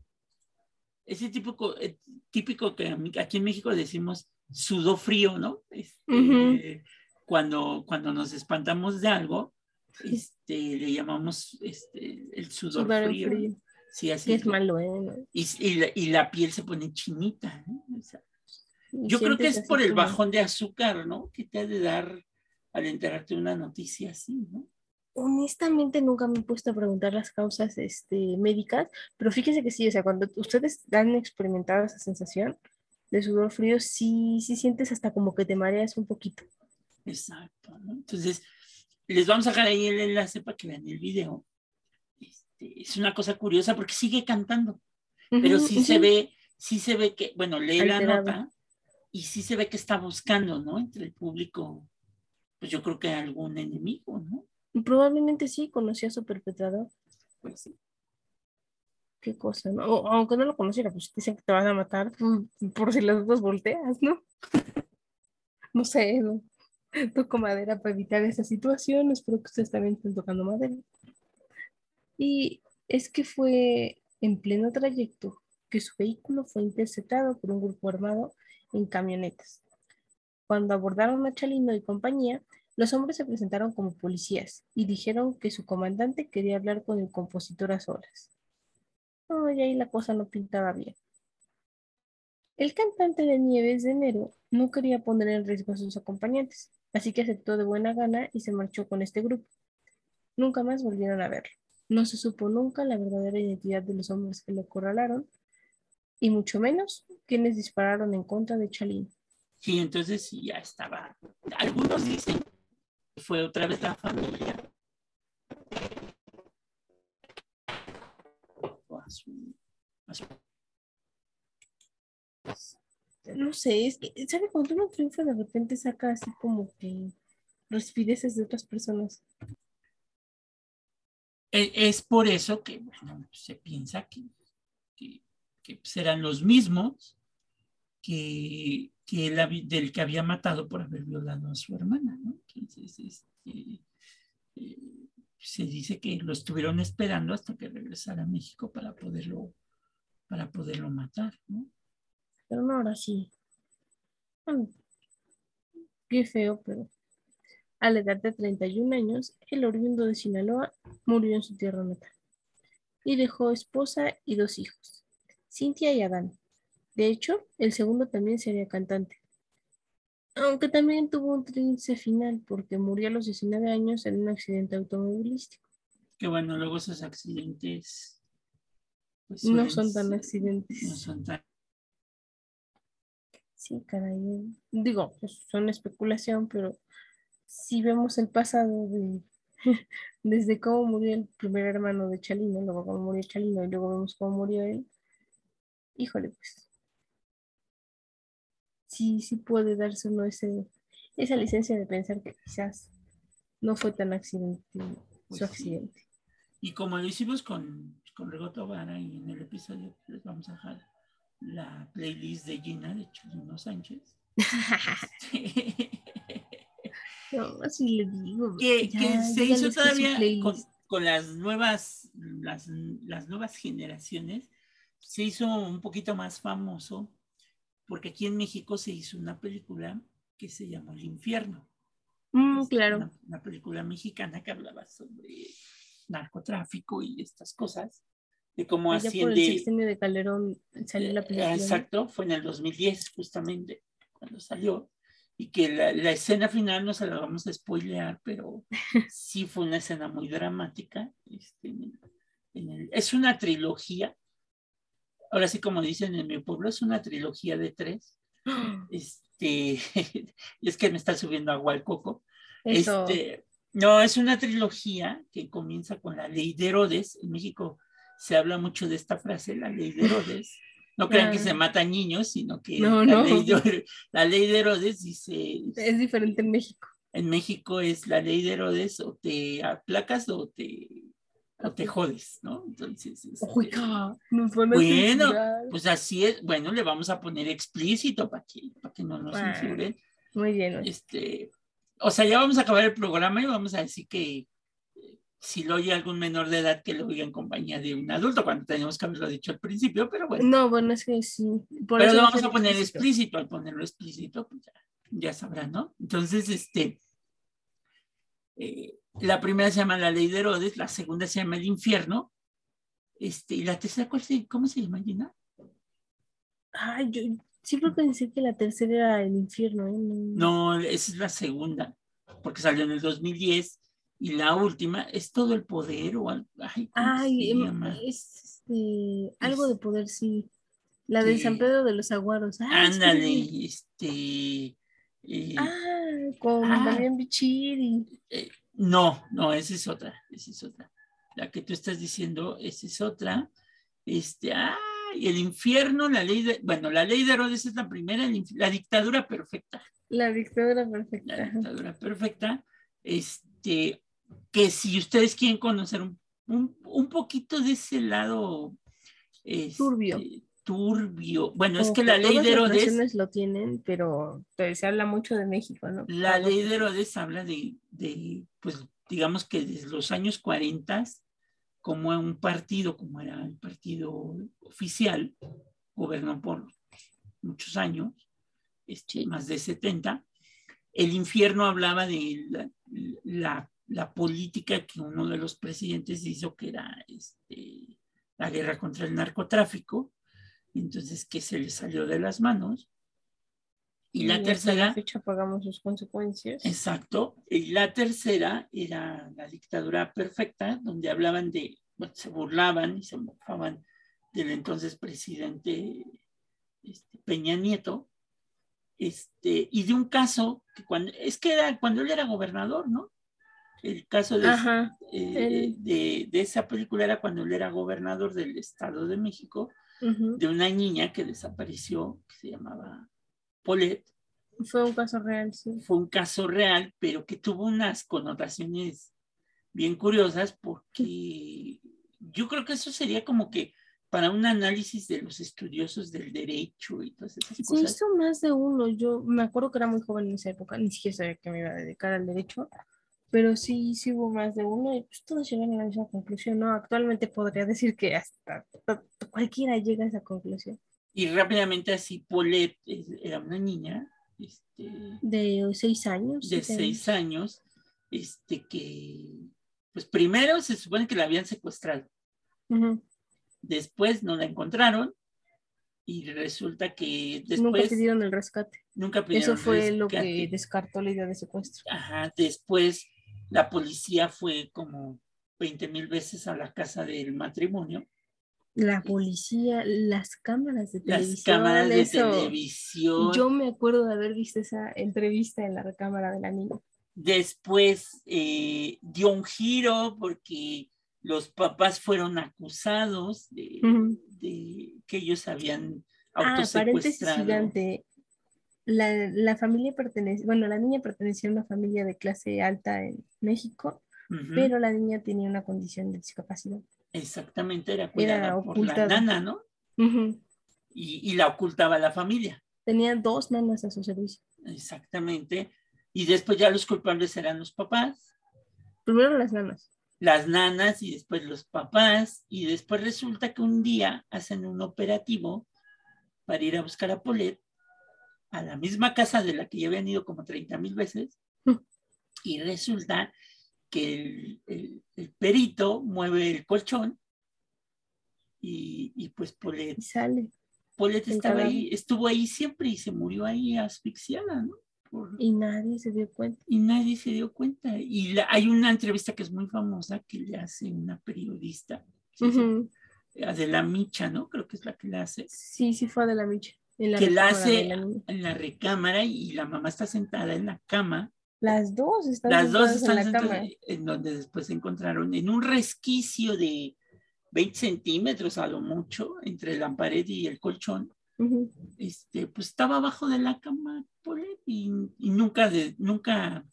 ese típico, eh, típico que aquí en México decimos sudor frío, ¿no? Este, cuando, cuando nos espantamos de algo, este, le llamamos este, el sudor, frío. Sí, así es malo, ¿eh? Y, y, la, piel se pone chinita. yo creo que es por el bajón de azúcar, ¿no? Que te ha de dar al enterarte de una noticia así, ¿no? Honestamente nunca me he puesto a preguntar las causas este, médicas, pero fíjese que sí, o sea, cuando ustedes han experimentado esa sensación de sudor frío, sí, sí sientes hasta como que te mareas un poquito. Exacto, ¿no? Entonces, les vamos a dejar ahí el enlace para que vean el video. Este, es una cosa curiosa porque sigue cantando, pero sí se ve, sí se ve que, bueno, lee la nota y sí se ve que está buscando, ¿no? Entre el público, pues yo creo que algún enemigo, ¿no? Probablemente sí, conocía a su perpetrador. Pues sí. Qué cosa, ¿no? aunque no lo conociera, pues dicen que te van a matar por si las dos volteas, ¿no? no sé, ¿no? Toco madera para evitar esa situación. Espero que ustedes también estén tocando madera. Y es que fue en pleno trayecto que su vehículo fue interceptado por un grupo armado en camionetas. Cuando abordaron a Chalino y compañía, los hombres se presentaron como policías y dijeron que su comandante quería hablar con el compositor a solas. Oh, y ahí la cosa no pintaba bien. El cantante de Nieves de Enero no quería poner en riesgo a sus acompañantes, así que aceptó de buena gana y se marchó con este grupo. Nunca más volvieron a verlo. No se supo nunca la verdadera identidad de los hombres que lo acorralaron, y mucho menos quienes dispararon en contra de Chalín. Sí, entonces ya estaba. Algunos dicen que fue otra vez la familia. No sé, es que, ¿sabe? Cuando uno triunfa de repente saca así como que respireces de otras personas. E, es por eso que se piensa que, serán los mismos que, que del que había matado por haber violado a su hermana. ¿no? Entonces, este, eh, se dice que lo estuvieron esperando hasta que regresara a México para poderlo, para poderlo matar. ¿no? Pero no ahora sí. qué feo, pero a la edad de 31 años, el oriundo de Sinaloa murió en su tierra natal. y dejó esposa y dos hijos, Cintia y Adán. De hecho, el segundo también sería cantante. Aunque también tuvo un triste final porque murió a los 19 años en un accidente automovilístico. Que bueno, luego esos accidentes pues, No son tan accidentes. No son tan Sí, caray. Digo, pues, son especulación, pero si vemos el pasado de desde cómo murió el primer hermano de Chalino, luego cómo murió Chalino y luego vemos cómo murió él, híjole, pues. Sí, sí puede darse uno ese, esa licencia de pensar que quizás no fue tan accidente Pues su sí. accidente. Y como lo hicimos con, con Rigoto Vara y en el episodio, les vamos a dejar la playlist de Gina de Chulino Sánchez. No, así le digo. que, ya, que se hizo todavía con, con las nuevas, las, las nuevas generaciones, se hizo un poquito más famoso, porque aquí en México se hizo una película que se llamó El Infierno. Mm, claro. Una, una película mexicana que hablaba sobre narcotráfico y estas cosas, de cómo Allá por el asciende. sexenio de Calderón salió la Eh, película. Exacto, fue en el 2010 justamente cuando salió. Y que la, la escena final no se la vamos a spoilear, pero sí fue una escena muy dramática. este, en el- es una trilogía. Ahora sí, como dicen en mi pueblo, es una trilogía de tres. Este, es que me está subiendo agua al coco. Eso. Este, no, es una trilogía que comienza con la ley de Herodes. En México se habla mucho de esta frase, la ley de Herodes. No crean que se matan niños, sino que No, la, no. Ley de, la ley de Herodes dice, Es diferente en México. en México es la ley de Herodes, o te aplacas o te, o te jodes, ¿no? Entonces, este, Oiga, nos van a Bueno, censurar. pues así es. Bueno, le vamos a poner explícito para que, para que no nos censuren. Muy bien. este, o sea, ya vamos a acabar el programa y vamos a decir que si lo oye algún menor de edad, que lo oiga en compañía de un adulto, cuando teníamos que haberlo dicho al principio, pero bueno, No, bueno, es que sí. Por pero lo va vamos a poner explícito. explícito, al ponerlo explícito, pues ya, ya sabrán, ¿no? Entonces, este, eh, la primera se llama La Ley de Herodes, la segunda se llama El Infierno, este, y la tercera, ¿cuál se, ¿cómo se llama, Gina? Ay, yo siempre pensé que la tercera era el infierno, ¿eh? No. No, esa es la segunda, porque salió en el 2010, y la última es Todo el Poder, o algo, ay, ¿cómo Ay, em, es este, algo de poder, sí. La de. San Pedro de los Aguaros. Que- Ándale, este. eh, Ah, con Ah. Damián Bichir y eh, no, no, esa es otra, esa es otra. La que tú estás diciendo, esa es otra. Este, ah, y el infierno, la ley de, bueno, la ley de Herodes es la primera, la dictadura perfecta, la dictadura la perfecta. Ajá. dictadura perfecta, este, que si ustedes quieren conocer un, un, un poquito de ese lado este, Turbio. turbio, bueno, es que la ley de las Herodes naciones lo tienen, pero se habla mucho de México, ¿no? La ley de Herodes habla de, de, pues, digamos que desde los años 40, como un partido, como era el partido oficial, gobernó por muchos años, este, más de 70. El infierno hablaba de la, la, la política que uno de los presidentes hizo, que era este, la guerra contra el narcotráfico, entonces que se le salió de las manos. Y la tercera... la fecha pagamos sus consecuencias. Exacto. Y la tercera era la dictadura perfecta, donde hablaban de, bueno, se burlaban y se mofaban del entonces presidente este, Peña Nieto, este, y de un caso que cuando, es que era cuando él era gobernador, ¿no? El caso de, Ajá. eh, él. de, de esa película era cuando él era gobernador del Estado de México, ujú. de una niña que desapareció, que se llamaba Paulette, Fue un caso real, sí. fue un caso real, pero que tuvo unas connotaciones bien curiosas porque yo creo que eso sería como que para un análisis de los estudiosos del derecho y todas esas Se cosas. hizo más de uno. Yo me acuerdo que era muy joven en esa época, ni siquiera sabía que me iba a dedicar al derecho, pero sí, sí hubo más de uno y pues todos llegan a la misma conclusión, ¿no? Actualmente podría decir que hasta cualquiera llega a esa conclusión. Y rápidamente así, Paulette era una niña este, De seis años. de seis años, este, que, pues primero se supone que la habían secuestrado. Ujú. Después no la encontraron y resulta que Nunca después pidieron el rescate. nunca pidieron Eso fue lo que rescate. descartó la idea de secuestro. Ajá, después la policía fue como 20 mil veces a la casa del matrimonio. La policía, las cámaras de Las televisión. cámaras de eso. televisión. Yo me acuerdo de haber visto esa entrevista en la recámara de la niña. Después eh, dio un giro porque los papás fueron acusados de, Ujú. de que ellos habían Ah, paréntesis autosecuestrado. gigante. La, la familia pertenece, bueno, la niña pertenecía a una familia de clase alta en México, pero la niña tenía una condición de discapacidad. Exactamente, era cuidada por la nana, ¿no? Y, y la ocultaba la familia. Tenía dos nanas a su servicio. Exactamente. Y después ya los culpables eran los papás, Primero las nanas. las nanas y después los papás. Y después resulta que un día hacen un operativo para ir a buscar a Polet a la misma casa de la que ya habían ido como 30 mil veces. Y resulta que el, el- el perito mueve el colchón y, y pues Polet, Y sale. Polet estaba ahí, estuvo ahí siempre y se murió ahí asfixiada, ¿no? Por- Y nadie se dio cuenta. y nadie se dio cuenta. Y la- hay una entrevista que es muy famosa que le hace una periodista, es Ujú. Adela Micha, ¿no? Creo que es la que la hace, Sí, sí fue de la Micha. La que la hace la en la recámara y la mamá está sentada en la cama. Las dos están Las dos están en la sentadas cama. en donde después se encontraron en un resquicio de 20 centímetros a lo mucho entre la pared y el colchón. Ujú. Este, pues estaba abajo de la cama y, y nunca, de, nunca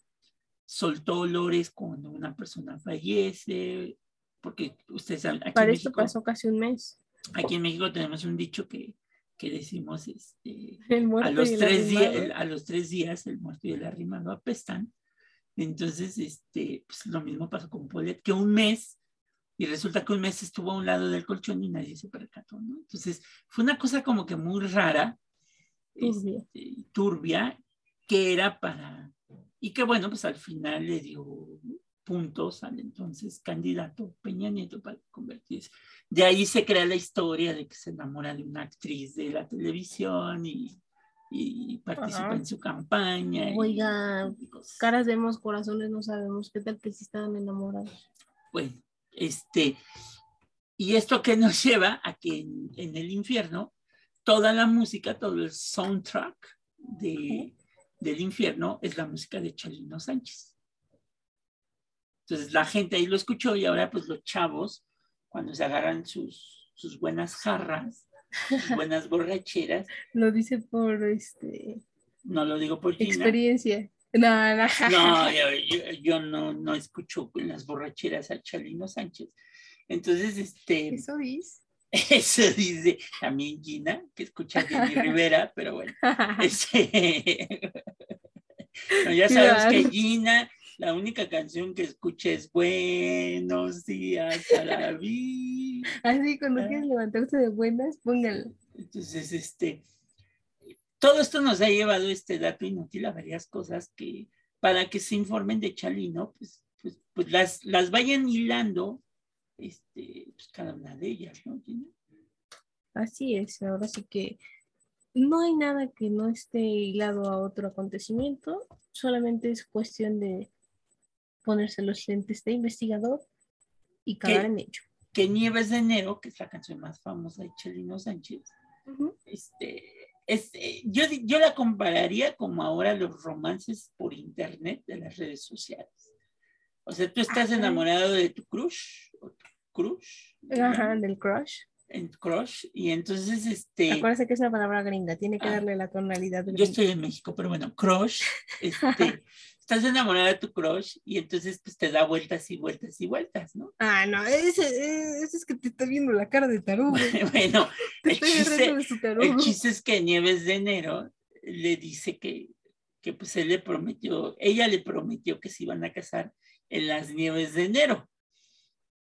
soltó olores cuando una persona fallece, porque ustedes saben, aquí, Para en esto México, pasó casi un mes. aquí en México tenemos un dicho que, que decimos, este, El a, los tres días, a los tres días el muerto y el arrimado apestan. Entonces, este, pues lo mismo pasó con Polet, que un mes, y resulta que un mes estuvo a un lado del colchón y nadie se percató, ¿no? Entonces, fue una cosa como que muy rara, Turbia. este, turbia, que era para, y que bueno, pues al final le dio puntos al entonces candidato Peña Nieto para convertirse. De ahí se crea la historia de que se enamora de una actriz de la televisión y, y participa Ajá. en su campaña. Oiga, y. Caras vemos, corazones no sabemos. ¿Qué tal que sí estaban enamorados? Bueno, este, y esto que nos lleva a que en, en el infierno, toda la música, todo el soundtrack de, del infierno es la música de Chalino Sánchez. Entonces la gente ahí lo escuchó y ahora pues los chavos, cuando se agarran sus, sus buenas jarras, sus buenas borracheras, Lo dice por este no lo digo por Gina, experiencia. No, no. No, yo, yo- yo no, no escucho en las borracheras a Chalino Sánchez. Entonces, este, Eso dice. eso dice también Gina, que escucha a Jenny Rivera, pero bueno. este, no, ya sabemos que Claro. Gina, la única canción que escucha es Buenos días a la vida. Así, cuando Ah. quieres levantarte de buenas, póngalo. Entonces, este, todo esto nos ha llevado este dato inútil a varias cosas que para que se informen de Chalino, pues, pues, pues las, las vayan hilando, este, pues cada una de ellas, ¿no? Así es, ahora sí que no hay nada que no esté hilado a otro acontecimiento, solamente es cuestión de ponerse los lentes de investigador y cagar en ello. Que Nieves de Enero, que es la canción más famosa de Chalino Sánchez, Ujú. este, es, eh, yo, yo la compararía como ahora los romances por internet de las redes sociales. O sea, tú estás Ajá. enamorado de tu crush, o tu crush, Ajá, del crush. en crush, y entonces, este, Acuérdate que es una palabra gringa, tiene que Ah. darle la tonalidad yo gringa. estoy en México, pero bueno, crush, este, estás enamorado de tu crush y entonces pues te da vueltas y vueltas y vueltas, ¿no? Ah, no, ese, ese es que te está viendo la cara de tarugo. bueno, Te el chiste, agarrando de su el chiste es que Nieves de Enero le dice que, que pues él le prometió, ella le prometió que se iban a casar en las nieves de enero.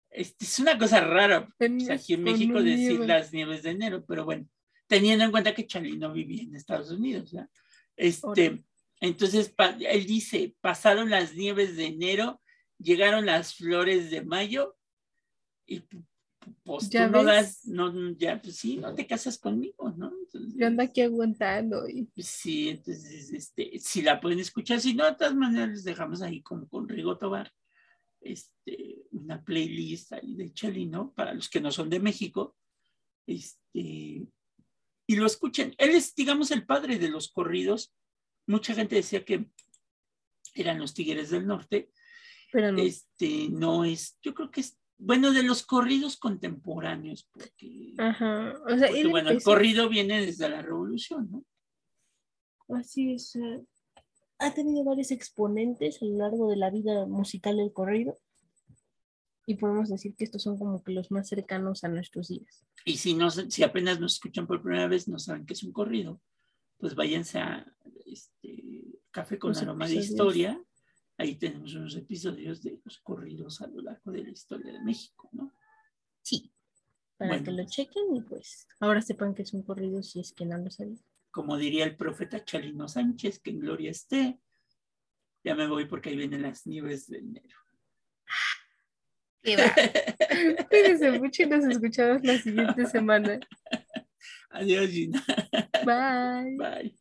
Este, es una cosa rara, En pues, aquí en México decir nieva. las nieves de enero, pero bueno, teniendo en cuenta que Chalino vivía en Estados Unidos, ¿ya? Este. Entonces él dice, pasaron las nieves de enero, llegaron las flores de mayo y pu- pues Ya tú no das, no, ya, pues sí, no te casas conmigo, ¿no? Entonces, Yo ando aquí aguantando y pues sí, entonces, este, si la pueden escuchar, si no, de todas maneras les dejamos ahí como con Rigo Tobar, este, una playlist ahí de Chalino, para los que no son de México, este, y lo escuchen. Él es, digamos, el padre de los corridos. Mucha gente decía que eran los Tigres del Norte, pero no. este, no es, yo creo que es, bueno, de los corridos contemporáneos, porque, Ajá. O sea, porque, bueno, el corrido viene desde la revolución, ¿no? Así es. eh, Ha tenido varios exponentes a lo largo de la vida musical del corrido. Y podemos decir que estos son como que los más cercanos a nuestros días. Y si, no, si apenas nos escuchan por primera vez, no saben qué es un corrido, pues váyanse a este, Café con Aroma de. Historia. Ahí tenemos unos episodios de los corridos a lo largo de la historia de México, ¿no? Sí. Para Bueno. que lo chequen y pues ahora sepan que es un corrido si es que no lo sabían. Como diría el profeta Chalino Sánchez, que en gloria esté. Ya me voy porque ahí vienen las nieves de enero. Cuídense mucho y nos escuchamos la siguiente semana. Adiós, Gina. Bye. Bye.